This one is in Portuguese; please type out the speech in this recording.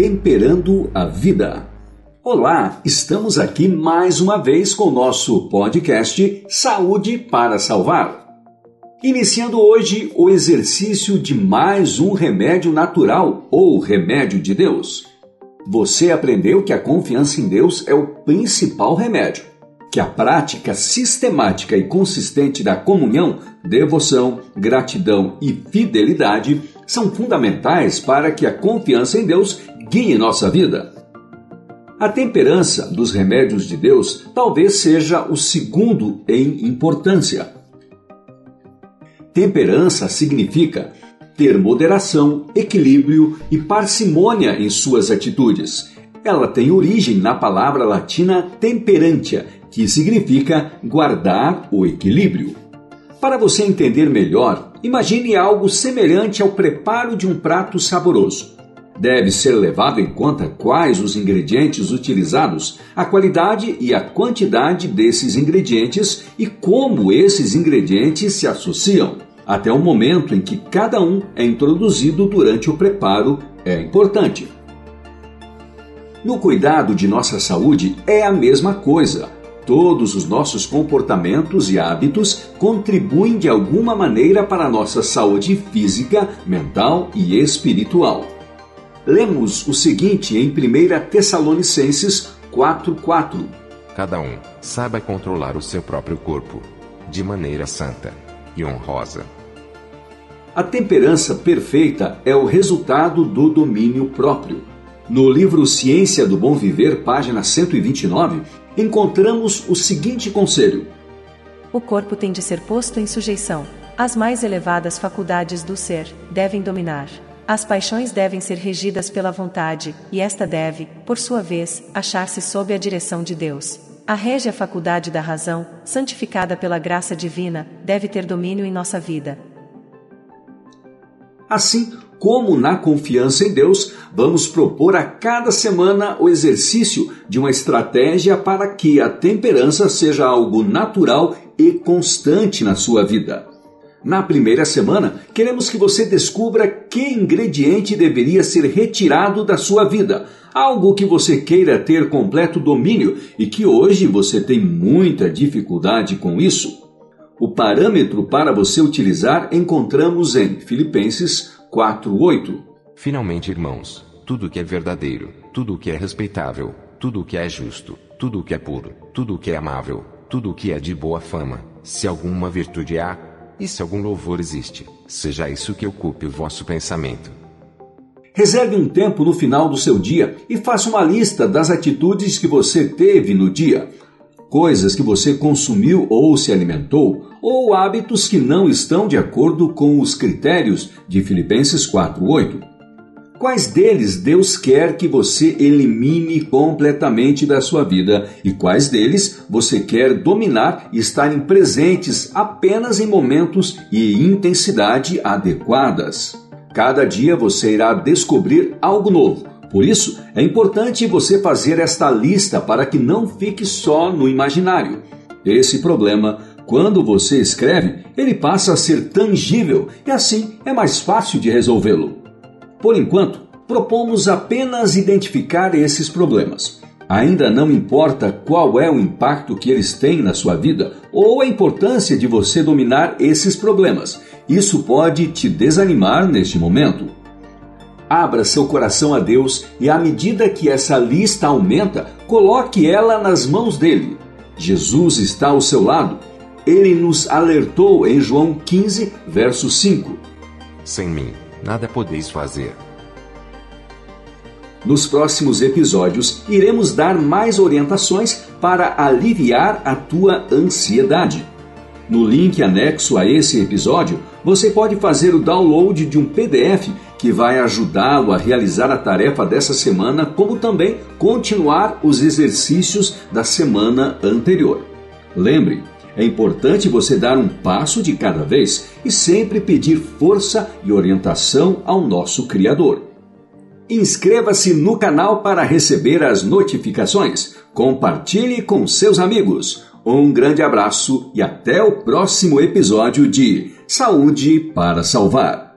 Temperando a Vida. Olá, estamos aqui mais uma vez com o nosso podcast Saúde para Salvar. Iniciando hoje o exercício de mais um remédio natural ou remédio de Deus. Você aprendeu que a confiança em Deus é o principal remédio, que a prática sistemática e consistente da comunhão, devoção, gratidão e fidelidade são fundamentais para que a confiança em Deus guie nossa vida. A temperança dos remédios de Deus talvez seja o segundo em importância. Temperança significa ter moderação, equilíbrio e parcimônia em suas atitudes. Ela tem origem na palavra latina temperantia, que significa guardar o equilíbrio. Para você entender melhor, imagine algo semelhante ao preparo de um prato saboroso. Deve ser levado em conta quais os ingredientes utilizados, a qualidade e a quantidade desses ingredientes e como esses ingredientes se associam até o momento em que cada um é introduzido durante o preparo é importante. No cuidado de nossa saúde é a mesma coisa. Todos os nossos comportamentos e hábitos contribuem de alguma maneira para a nossa saúde física, mental e espiritual. Lemos o seguinte em 1 Tessalonicenses 4:4. Cada um saiba controlar o seu próprio corpo de maneira santa e honrosa a temperança perfeita é o resultado do domínio próprio. No livro Ciência do Bom Viver, página 129, encontramos o seguinte conselho: O corpo tem de ser posto em sujeição. As mais elevadas faculdades do ser devem dominar. As paixões devem ser regidas pela vontade, e esta deve, por sua vez, achar-se sob a direção de Deus. A régia faculdade da razão, santificada pela graça divina, deve ter domínio em nossa vida. Assim como na confiança em Deus, vamos propor a cada semana o exercício de uma estratégia para que a temperança seja algo natural e constante na sua vida. Na primeira semana, queremos que você descubra que ingrediente deveria ser retirado da sua vida, algo que você queira ter completo domínio e que hoje você tem muita dificuldade com isso. O parâmetro para você utilizar encontramos em Filipenses 4:8. Finalmente, irmãos, tudo que é verdadeiro, tudo que é respeitável, tudo que é justo, tudo que é puro, tudo que é amável, tudo que é de boa fama, se alguma virtude há, e se algum louvor existe, seja isso que ocupe o vosso pensamento. Reserve um tempo no final do seu dia e faça uma lista das atitudes que você teve no dia coisas que você consumiu ou se alimentou, ou hábitos que não estão de acordo com os critérios de Filipenses 4:8. Quais deles Deus quer que você elimine completamente da sua vida e quais deles você quer dominar e estarem presentes apenas em momentos e intensidade adequadas? Cada dia você irá descobrir algo novo por isso, é importante você fazer esta lista para que não fique só no imaginário. Esse problema, quando você escreve, ele passa a ser tangível e assim é mais fácil de resolvê-lo. Por enquanto, propomos apenas identificar esses problemas. Ainda não importa qual é o impacto que eles têm na sua vida ou a importância de você dominar esses problemas. Isso pode te desanimar neste momento. Abra seu coração a Deus e, à medida que essa lista aumenta, coloque ela nas mãos dele. Jesus está ao seu lado. Ele nos alertou em João 15, verso 5. Sem mim, nada podeis fazer. Nos próximos episódios, iremos dar mais orientações para aliviar a tua ansiedade. No link anexo a esse episódio, você pode fazer o download de um PDF que vai ajudá-lo a realizar a tarefa dessa semana, como também continuar os exercícios da semana anterior. Lembre, é importante você dar um passo de cada vez e sempre pedir força e orientação ao nosso Criador. Inscreva-se no canal para receber as notificações. Compartilhe com seus amigos. Um grande abraço e até o próximo episódio de Saúde para Salvar.